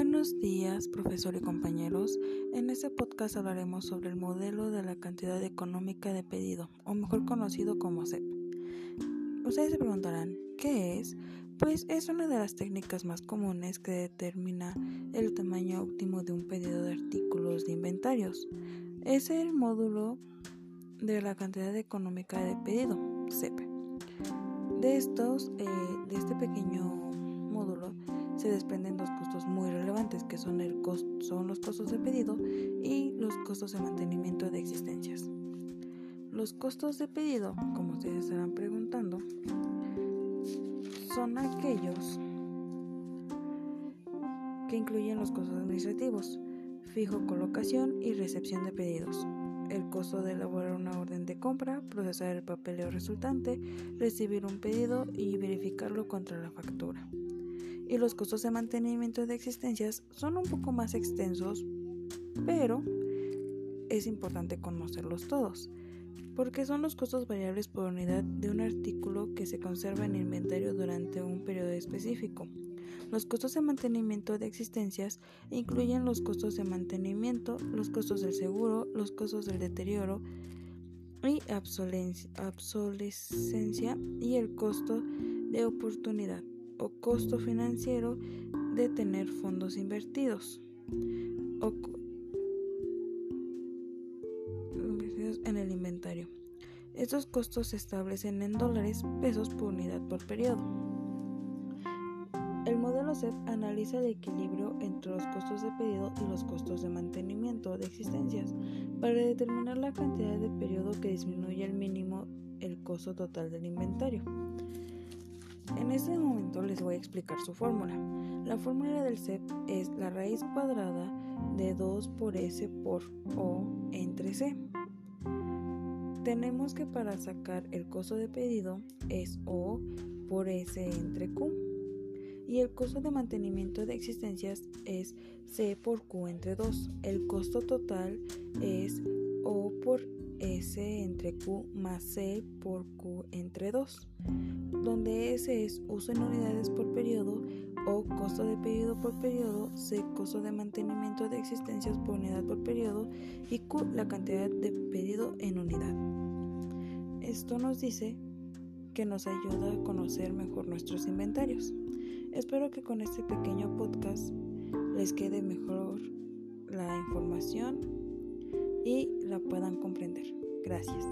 Buenos días, profesor y compañeros. En este podcast hablaremos sobre el modelo de la cantidad económica de pedido, o mejor conocido como CEP. Ustedes se preguntarán, ¿qué es? Pues es una de las técnicas más comunes que determina el tamaño óptimo de un pedido de artículos de inventarios. Es el módulo de la cantidad económica de pedido, CEP. De estos, eh, de este pequeño se desprenden dos costos muy relevantes que son, el son los costos de pedido y los costos de mantenimiento de existencias. Los costos de pedido, como ustedes estarán preguntando, son aquellos que incluyen los costos administrativos, fijo colocación y recepción de pedidos, el costo de elaborar una orden de compra, procesar el papeleo resultante, recibir un pedido y verificarlo contra la factura y los costos de mantenimiento de existencias son un poco más extensos, pero es importante conocerlos todos, porque son los costos variables por unidad de un artículo que se conserva en inventario durante un periodo específico. Los costos de mantenimiento de existencias incluyen los costos de mantenimiento, los costos del seguro, los costos del deterioro y obsolescencia y el costo de oportunidad o costo financiero de tener fondos invertidos o en el inventario. Estos costos se establecen en dólares, pesos por unidad por periodo. El modelo CEP analiza el equilibrio entre los costos de pedido y los costos de mantenimiento de existencias para determinar la cantidad de periodo que disminuye al mínimo el costo total del inventario. En este momento les voy a explicar su fórmula. La fórmula del CEP es la raíz cuadrada de 2 por S por O entre C. Tenemos que para sacar el costo de pedido es O por S entre Q y el costo de mantenimiento de existencias es C por Q entre 2. El costo total es O por S entre Q más C por Q entre 2, donde S es uso en unidades por periodo o costo de pedido por periodo, C costo de mantenimiento de existencias por unidad por periodo y Q la cantidad de pedido en unidad. Esto nos dice que nos ayuda a conocer mejor nuestros inventarios. Espero que con este pequeño podcast les quede mejor la información y la puedan comprender. Gracias.